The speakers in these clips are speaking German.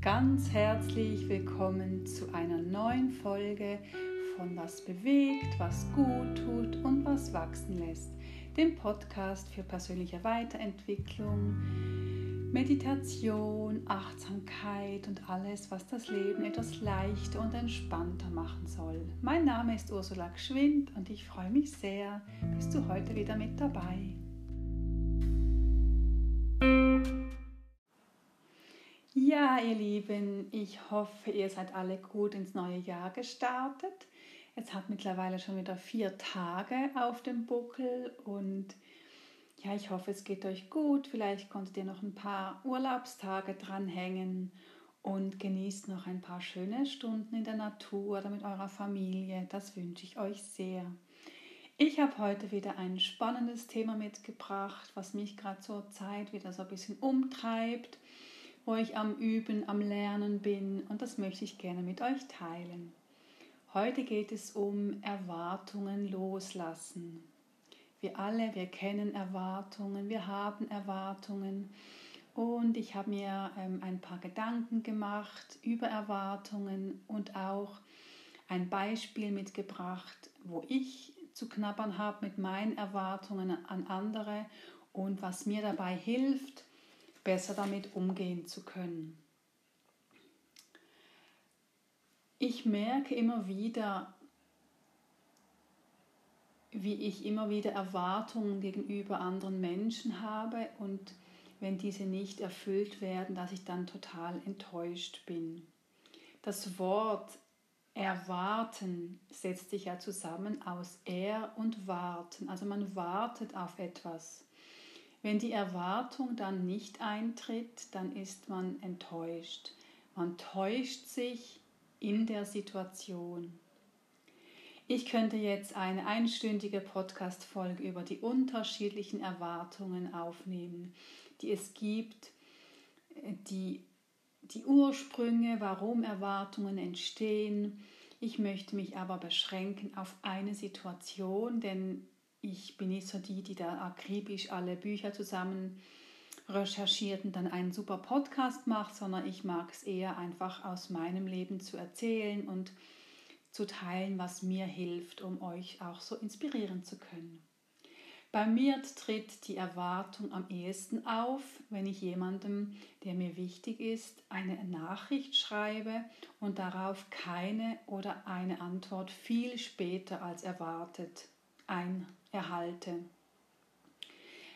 ganz herzlich willkommen zu einer neuen Folge von Was bewegt, was gut tut und was wachsen lässt, dem Podcast für persönliche Weiterentwicklung, Meditation, Achtsamkeit und alles, was das Leben etwas leichter und entspannter machen soll. Mein Name ist Ursula Gschwind und ich freue mich sehr, bist du heute wieder mit dabei. Ja, ihr Lieben, ich hoffe, ihr seid alle gut ins neue Jahr gestartet. Es hat mittlerweile schon wieder vier Tage auf dem Buckel und ja, ich hoffe, es geht euch gut. Vielleicht konntet ihr noch ein paar Urlaubstage dranhängen und genießt noch ein paar schöne Stunden in der Natur oder mit eurer Familie. Das wünsche ich euch sehr. Ich habe heute wieder ein spannendes Thema mitgebracht, was mich gerade zur Zeit wieder so ein bisschen umtreibt wo ich am Üben, am Lernen bin und das möchte ich gerne mit euch teilen. Heute geht es um Erwartungen loslassen. Wir alle, wir kennen Erwartungen, wir haben Erwartungen und ich habe mir ähm, ein paar Gedanken gemacht über Erwartungen und auch ein Beispiel mitgebracht, wo ich zu knabbern habe mit meinen Erwartungen an andere und was mir dabei hilft, besser damit umgehen zu können. Ich merke immer wieder, wie ich immer wieder Erwartungen gegenüber anderen Menschen habe und wenn diese nicht erfüllt werden, dass ich dann total enttäuscht bin. Das Wort erwarten setzt sich ja zusammen aus er und warten. Also man wartet auf etwas. Wenn die Erwartung dann nicht eintritt, dann ist man enttäuscht. Man täuscht sich in der Situation. Ich könnte jetzt eine einstündige Podcast-Folge über die unterschiedlichen Erwartungen aufnehmen, die es gibt, die, die Ursprünge, warum Erwartungen entstehen. Ich möchte mich aber beschränken auf eine Situation, denn ich bin nicht so die, die da akribisch alle Bücher zusammen recherchiert und dann einen super Podcast macht, sondern ich mag es eher einfach aus meinem Leben zu erzählen und zu teilen, was mir hilft, um euch auch so inspirieren zu können. Bei mir tritt die Erwartung am ehesten auf, wenn ich jemandem, der mir wichtig ist, eine Nachricht schreibe und darauf keine oder eine Antwort viel später als erwartet ein erhalte.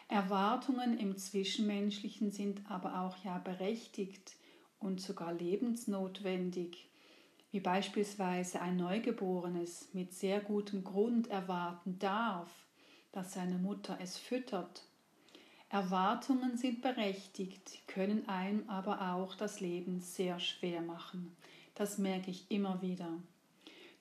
Erwartungen im Zwischenmenschlichen sind aber auch ja berechtigt und sogar lebensnotwendig, wie beispielsweise ein Neugeborenes mit sehr gutem Grund erwarten darf, dass seine Mutter es füttert. Erwartungen sind berechtigt, können einem aber auch das Leben sehr schwer machen. Das merke ich immer wieder.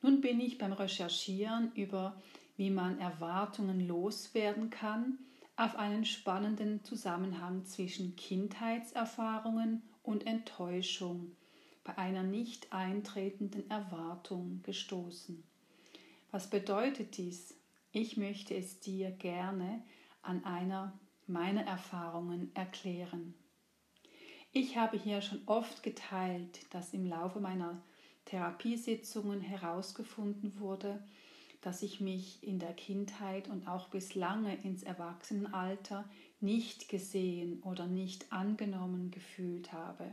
Nun bin ich beim Recherchieren über wie man Erwartungen loswerden kann, auf einen spannenden Zusammenhang zwischen Kindheitserfahrungen und Enttäuschung bei einer nicht eintretenden Erwartung gestoßen. Was bedeutet dies? Ich möchte es dir gerne an einer meiner Erfahrungen erklären. Ich habe hier schon oft geteilt, dass im Laufe meiner Therapiesitzungen herausgefunden wurde, dass ich mich in der Kindheit und auch bis lange ins Erwachsenenalter nicht gesehen oder nicht angenommen gefühlt habe.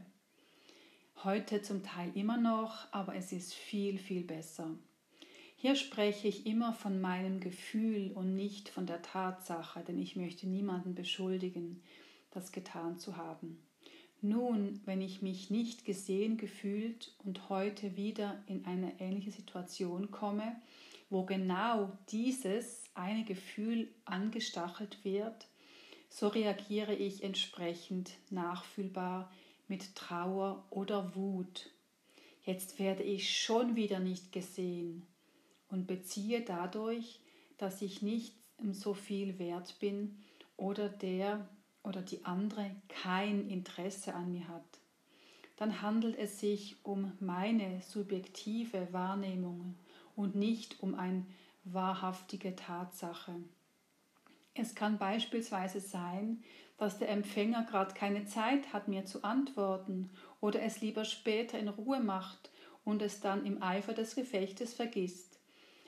Heute zum Teil immer noch, aber es ist viel, viel besser. Hier spreche ich immer von meinem Gefühl und nicht von der Tatsache, denn ich möchte niemanden beschuldigen, das getan zu haben. Nun, wenn ich mich nicht gesehen gefühlt und heute wieder in eine ähnliche Situation komme, wo genau dieses eine Gefühl angestachelt wird, so reagiere ich entsprechend nachfühlbar mit Trauer oder Wut. Jetzt werde ich schon wieder nicht gesehen und beziehe dadurch, dass ich nicht so viel wert bin oder der oder die andere kein Interesse an mir hat. Dann handelt es sich um meine subjektive Wahrnehmung und nicht um eine wahrhaftige Tatsache. Es kann beispielsweise sein, dass der Empfänger gerade keine Zeit hat, mir zu antworten oder es lieber später in Ruhe macht und es dann im Eifer des Gefechtes vergisst.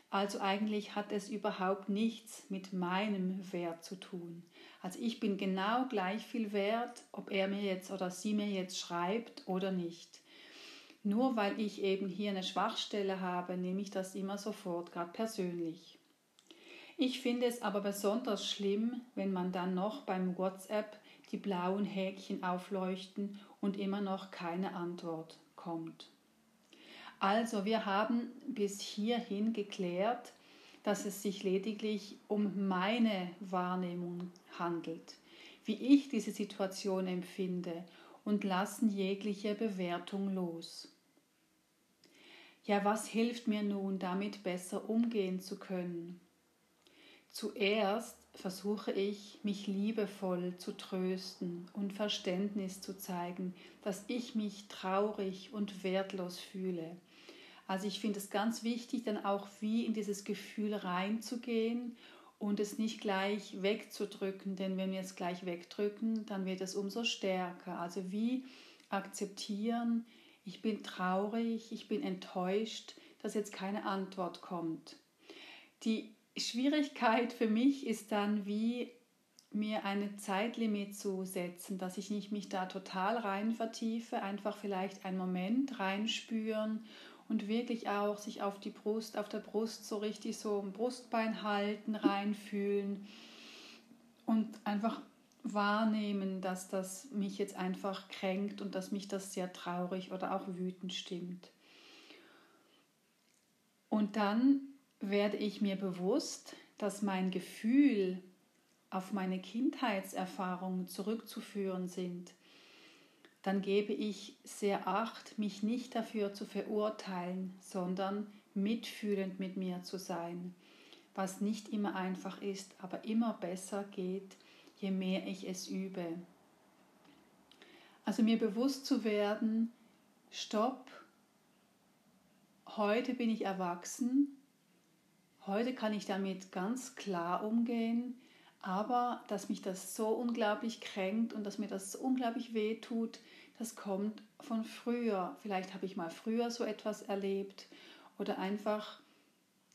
Also eigentlich hat es überhaupt nichts mit meinem Wert zu tun. Also ich bin genau gleich viel wert, ob er mir jetzt oder sie mir jetzt schreibt oder nicht. Nur weil ich eben hier eine Schwachstelle habe, nehme ich das immer sofort, gerade persönlich. Ich finde es aber besonders schlimm, wenn man dann noch beim WhatsApp die blauen Häkchen aufleuchten und immer noch keine Antwort kommt. Also wir haben bis hierhin geklärt, dass es sich lediglich um meine Wahrnehmung handelt, wie ich diese Situation empfinde und lassen jegliche Bewertung los. Ja, was hilft mir nun, damit besser umgehen zu können? Zuerst versuche ich, mich liebevoll zu trösten und Verständnis zu zeigen, dass ich mich traurig und wertlos fühle. Also ich finde es ganz wichtig, dann auch wie in dieses Gefühl reinzugehen und es nicht gleich wegzudrücken, denn wenn wir es gleich wegdrücken, dann wird es umso stärker. Also wie akzeptieren, ich bin traurig, ich bin enttäuscht, dass jetzt keine Antwort kommt. Die Schwierigkeit für mich ist dann, wie mir eine Zeitlimit zu setzen, dass ich nicht mich da total rein vertiefe, einfach vielleicht einen Moment reinspüren und wirklich auch sich auf die Brust, auf der Brust so richtig so ein Brustbein halten, reinfühlen und einfach wahrnehmen, dass das mich jetzt einfach kränkt und dass mich das sehr traurig oder auch wütend stimmt. Und dann werde ich mir bewusst, dass mein Gefühl auf meine Kindheitserfahrungen zurückzuführen sind, dann gebe ich sehr acht, mich nicht dafür zu verurteilen, sondern mitfühlend mit mir zu sein, was nicht immer einfach ist, aber immer besser geht, je mehr ich es übe. Also mir bewusst zu werden, stopp, heute bin ich erwachsen, Heute kann ich damit ganz klar umgehen, aber dass mich das so unglaublich kränkt und dass mir das so unglaublich weh tut, das kommt von früher. Vielleicht habe ich mal früher so etwas erlebt oder einfach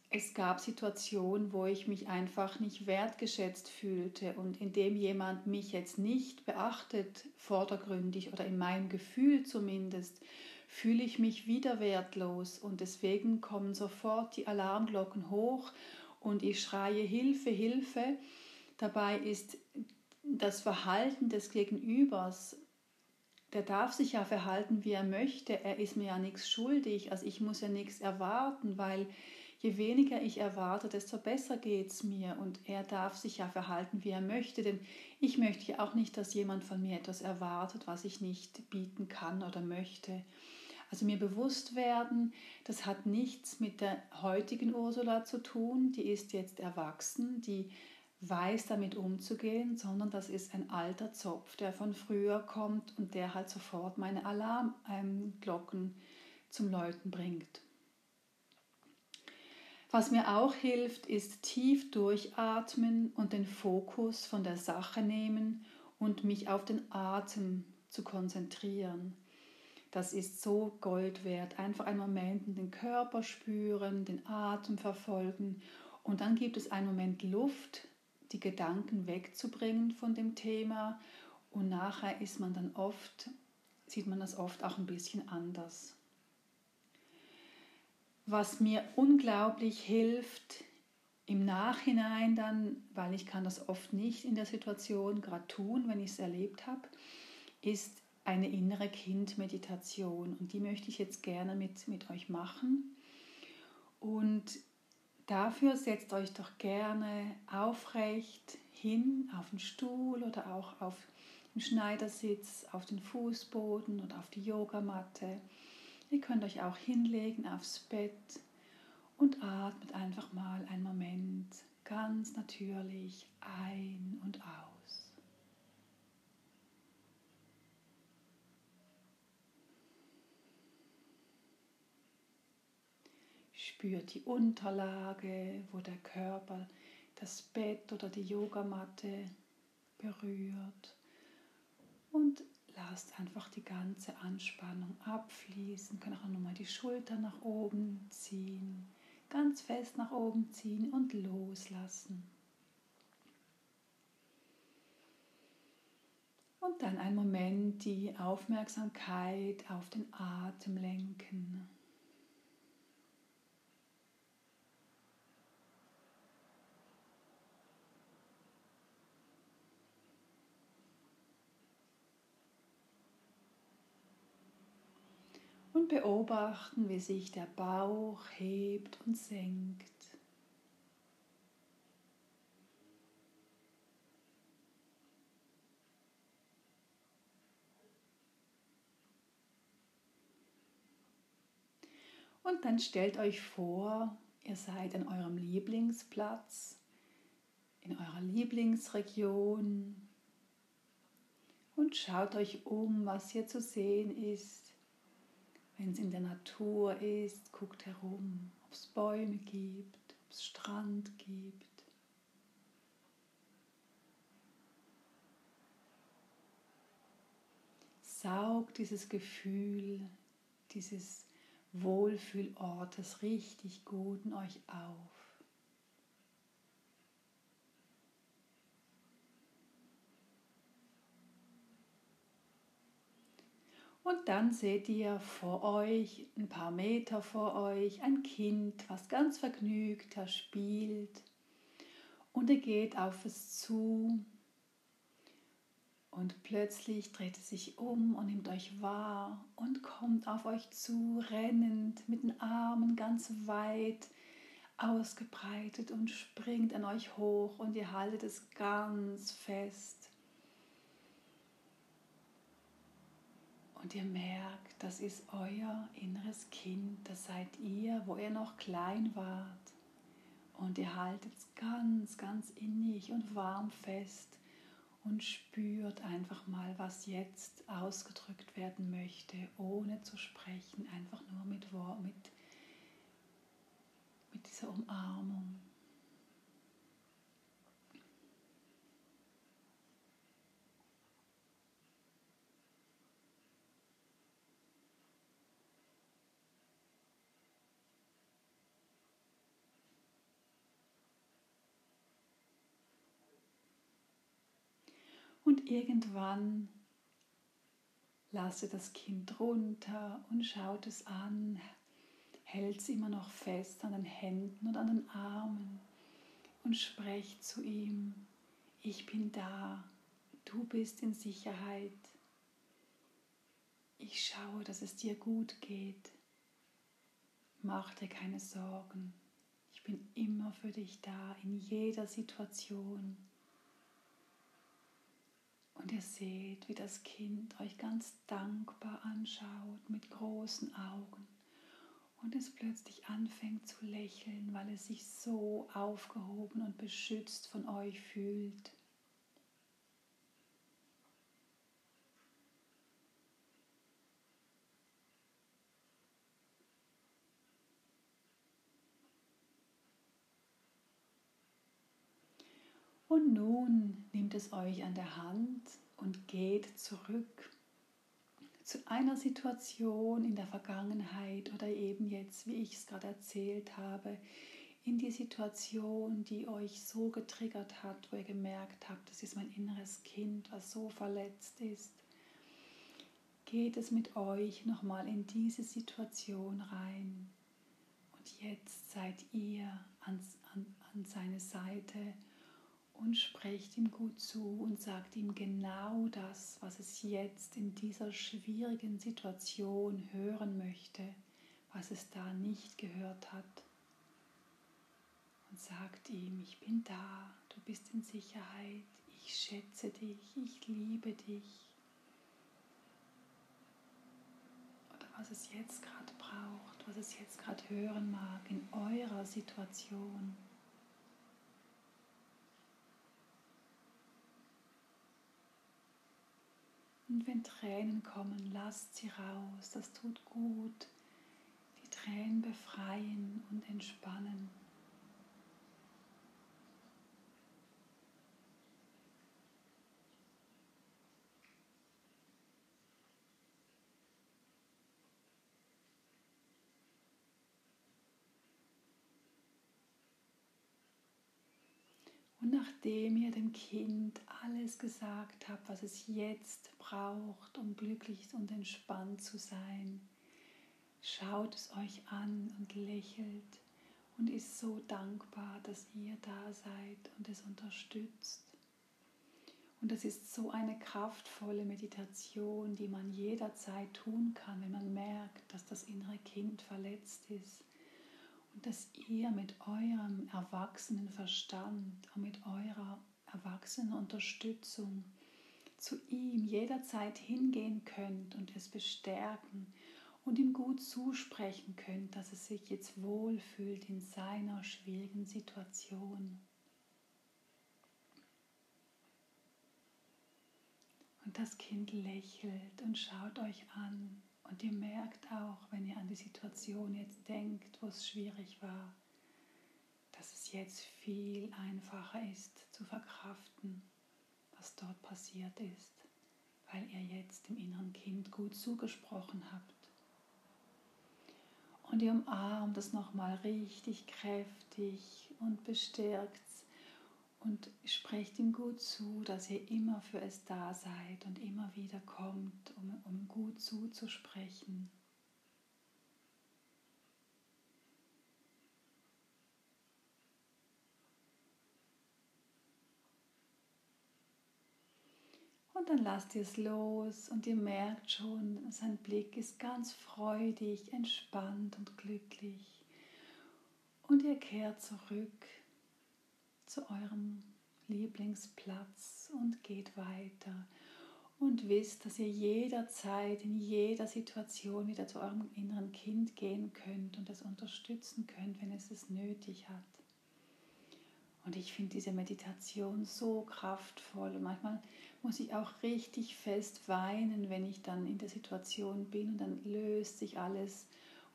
es gab Situationen, wo ich mich einfach nicht wertgeschätzt fühlte und indem jemand mich jetzt nicht beachtet, vordergründig oder in meinem Gefühl zumindest, fühle ich mich wieder wertlos und deswegen kommen sofort die Alarmglocken hoch und ich schreie Hilfe, Hilfe. Dabei ist das Verhalten des Gegenübers, der darf sich ja verhalten, wie er möchte. Er ist mir ja nichts schuldig, also ich muss ja nichts erwarten, weil je weniger ich erwarte, desto besser geht es mir und er darf sich ja verhalten, wie er möchte, denn ich möchte ja auch nicht, dass jemand von mir etwas erwartet, was ich nicht bieten kann oder möchte. Also mir bewusst werden, das hat nichts mit der heutigen Ursula zu tun, die ist jetzt erwachsen, die weiß damit umzugehen, sondern das ist ein alter Zopf, der von früher kommt und der halt sofort meine Alarmglocken zum Läuten bringt. Was mir auch hilft, ist tief durchatmen und den Fokus von der Sache nehmen und mich auf den Atem zu konzentrieren. Das ist so Gold wert. Einfach einen Moment in den Körper spüren, den Atem verfolgen und dann gibt es einen Moment Luft, die Gedanken wegzubringen von dem Thema und nachher ist man dann oft, sieht man das oft auch ein bisschen anders. Was mir unglaublich hilft im Nachhinein dann, weil ich kann das oft nicht in der Situation gerade tun, wenn ich es erlebt habe, ist eine innere Kindmeditation und die möchte ich jetzt gerne mit, mit euch machen. Und dafür setzt euch doch gerne aufrecht hin auf den Stuhl oder auch auf den Schneidersitz, auf den Fußboden oder auf die Yogamatte. Ihr könnt euch auch hinlegen aufs Bett und atmet einfach mal einen Moment ganz natürlich ein und aus. Spürt die Unterlage, wo der Körper das Bett oder die Yogamatte berührt und lasst einfach die ganze Anspannung abfließen. Könnt auch nochmal die Schultern nach oben ziehen, ganz fest nach oben ziehen und loslassen. Und dann einen Moment die Aufmerksamkeit auf den Atem lenken. Beobachten, wie sich der Bauch hebt und senkt. Und dann stellt euch vor, ihr seid an eurem Lieblingsplatz, in eurer Lieblingsregion und schaut euch um, was hier zu sehen ist. Wenn es in der Natur ist, guckt herum, ob es Bäume gibt, ob es Strand gibt. Saugt dieses Gefühl, dieses Wohlfühlortes richtig gut in euch auf. Und dann seht ihr vor euch, ein paar Meter vor euch, ein Kind, was ganz vergnügt da spielt. Und er geht auf es zu und plötzlich dreht es sich um und nimmt euch wahr und kommt auf euch zu, rennend, mit den Armen ganz weit ausgebreitet und springt an euch hoch und ihr haltet es ganz fest. Und ihr merkt, das ist euer inneres Kind, das seid ihr, wo ihr noch klein wart. Und ihr haltet es ganz, ganz innig und warm fest und spürt einfach mal, was jetzt ausgedrückt werden möchte, ohne zu sprechen, einfach nur mit, mit, mit dieser Umarmung. Und irgendwann lasse das Kind runter und schaut es an, hält es immer noch fest an den Händen und an den Armen und sprecht zu ihm, ich bin da, du bist in Sicherheit. Ich schaue, dass es dir gut geht. Mach dir keine Sorgen. Ich bin immer für dich da, in jeder Situation. Und ihr seht, wie das Kind euch ganz dankbar anschaut mit großen Augen und es plötzlich anfängt zu lächeln, weil es sich so aufgehoben und beschützt von euch fühlt. Nun nimmt es euch an der Hand und geht zurück zu einer Situation in der Vergangenheit oder eben jetzt, wie ich es gerade erzählt habe, in die Situation, die euch so getriggert hat, wo ihr gemerkt habt, das ist mein inneres Kind, was so verletzt ist. Geht es mit euch nochmal in diese Situation rein. Und jetzt seid ihr an, an, an seine Seite und sprecht ihm gut zu und sagt ihm genau das, was es jetzt in dieser schwierigen Situation hören möchte, was es da nicht gehört hat. Und sagt ihm, ich bin da, du bist in Sicherheit, ich schätze dich, ich liebe dich. Oder was es jetzt gerade braucht, was es jetzt gerade hören mag in eurer Situation. Und wenn Tränen kommen, lasst sie raus. Das tut gut. Die Tränen befreien und entspannen. Und nachdem ihr dem Kind alles gesagt habt, was es jetzt braucht, um glücklich und entspannt zu sein, schaut es euch an und lächelt und ist so dankbar, dass ihr da seid und es unterstützt. Und das ist so eine kraftvolle Meditation, die man jederzeit tun kann, wenn man merkt, dass das innere Kind verletzt ist dass ihr mit eurem erwachsenen Verstand und mit eurer erwachsenen Unterstützung zu ihm jederzeit hingehen könnt und es bestärken und ihm gut zusprechen könnt, dass es sich jetzt wohlfühlt in seiner schwierigen Situation. Und das Kind lächelt und schaut euch an und ihr merkt auch, wenn ihr an die Situation jetzt denkt, wo es schwierig war, dass es jetzt viel einfacher ist zu verkraften, was dort passiert ist, weil ihr jetzt dem inneren Kind gut zugesprochen habt. Und ihr umarmt es nochmal richtig kräftig und bestärkt und sprecht ihm gut zu, dass ihr immer für es da seid und immer wieder kommt, um, um gut zuzusprechen. Und dann lasst ihr es los und ihr merkt schon, sein Blick ist ganz freudig, entspannt und glücklich. Und ihr kehrt zurück zu eurem Lieblingsplatz und geht weiter und wisst, dass ihr jederzeit in jeder Situation wieder zu eurem inneren Kind gehen könnt und es unterstützen könnt, wenn es es nötig hat. Und ich finde diese Meditation so kraftvoll. Und manchmal muss ich auch richtig fest weinen, wenn ich dann in der Situation bin und dann löst sich alles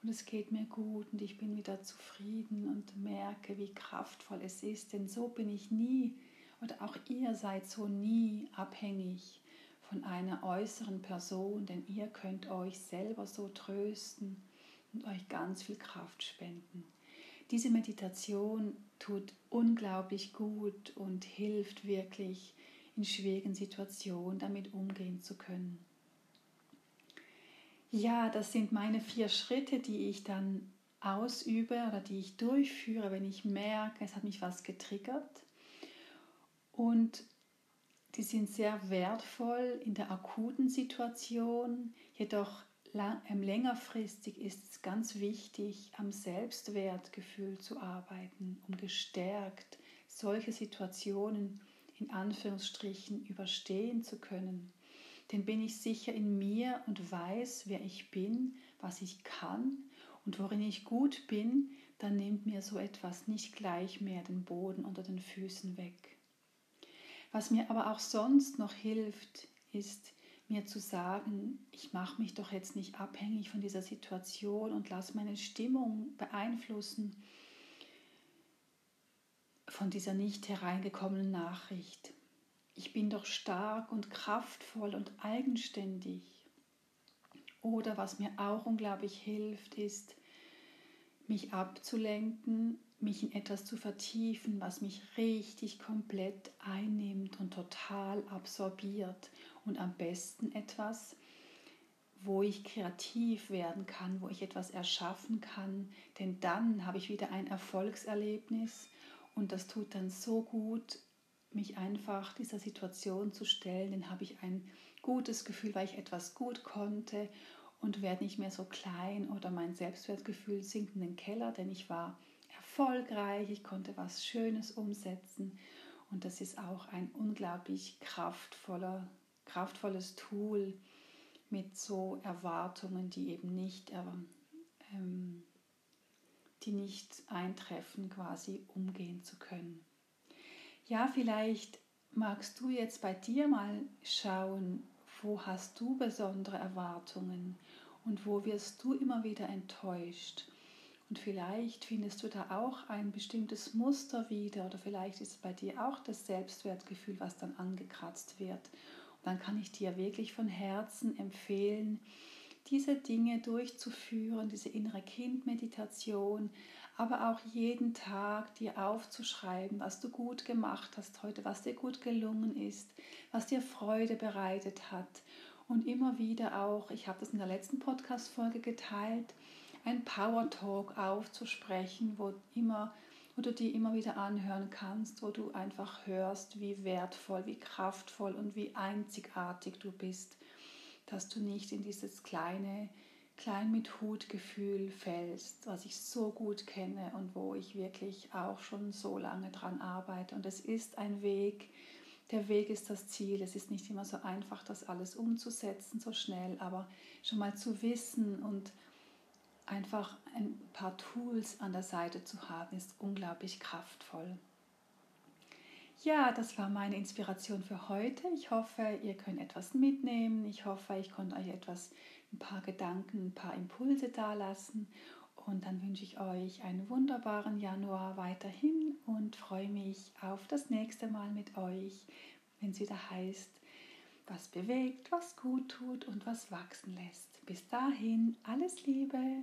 und es geht mir gut und ich bin wieder zufrieden und merke, wie kraftvoll es ist. Denn so bin ich nie oder auch ihr seid so nie abhängig von einer äußeren Person, denn ihr könnt euch selber so trösten und euch ganz viel Kraft spenden. Diese Meditation tut unglaublich gut und hilft wirklich in schwierigen Situationen damit umgehen zu können. Ja, das sind meine vier Schritte, die ich dann ausübe oder die ich durchführe, wenn ich merke, es hat mich was getriggert. Und die sind sehr wertvoll in der akuten Situation, jedoch ähm, längerfristig ist es ganz wichtig, am Selbstwertgefühl zu arbeiten, um gestärkt solche Situationen in Anführungsstrichen überstehen zu können. Denn bin ich sicher in mir und weiß, wer ich bin, was ich kann und worin ich gut bin, dann nimmt mir so etwas nicht gleich mehr den Boden unter den Füßen weg. Was mir aber auch sonst noch hilft, ist mir zu sagen, ich mache mich doch jetzt nicht abhängig von dieser Situation und lasse meine Stimmung beeinflussen von dieser nicht hereingekommenen Nachricht. Ich bin doch stark und kraftvoll und eigenständig. Oder was mir auch unglaublich hilft, ist, mich abzulenken, mich in etwas zu vertiefen, was mich richtig komplett einnimmt und total absorbiert. Und am besten etwas, wo ich kreativ werden kann, wo ich etwas erschaffen kann. Denn dann habe ich wieder ein Erfolgserlebnis und das tut dann so gut, mich einfach dieser Situation zu stellen. Dann habe ich ein gutes Gefühl, weil ich etwas gut konnte und werde nicht mehr so klein oder mein Selbstwertgefühl sinkt in den Keller, denn ich war erfolgreich, ich konnte was Schönes umsetzen und das ist auch ein unglaublich kraftvoller, kraftvolles Tool mit so Erwartungen, die eben nicht ähm, die nicht eintreffen, quasi umgehen zu können. Ja, vielleicht magst du jetzt bei dir mal schauen, wo hast du besondere Erwartungen und wo wirst du immer wieder enttäuscht. Und vielleicht findest du da auch ein bestimmtes Muster wieder oder vielleicht ist bei dir auch das Selbstwertgefühl, was dann angekratzt wird. Und dann kann ich dir wirklich von Herzen empfehlen, diese Dinge durchzuführen, diese innere Kindmeditation, aber auch jeden Tag dir aufzuschreiben, was du gut gemacht hast heute, was dir gut gelungen ist, was dir Freude bereitet hat. Und immer wieder auch, ich habe das in der letzten Podcast-Folge geteilt, ein Power Talk aufzusprechen, wo, immer, wo du dir immer wieder anhören kannst, wo du einfach hörst, wie wertvoll, wie kraftvoll und wie einzigartig du bist, dass du nicht in dieses kleine, klein mit Hut-Gefühl fällst, was ich so gut kenne und wo ich wirklich auch schon so lange dran arbeite. Und es ist ein Weg, der Weg ist das Ziel. Es ist nicht immer so einfach, das alles umzusetzen, so schnell, aber schon mal zu wissen und einfach ein paar Tools an der Seite zu haben, ist unglaublich kraftvoll. Ja, das war meine Inspiration für heute. Ich hoffe, ihr könnt etwas mitnehmen. Ich hoffe, ich konnte euch etwas, ein paar Gedanken, ein paar Impulse dalassen. Und dann wünsche ich euch einen wunderbaren Januar weiterhin und freue mich auf das nächste Mal mit euch, wenn es wieder heißt, was bewegt, was gut tut und was wachsen lässt. Bis dahin, alles Liebe.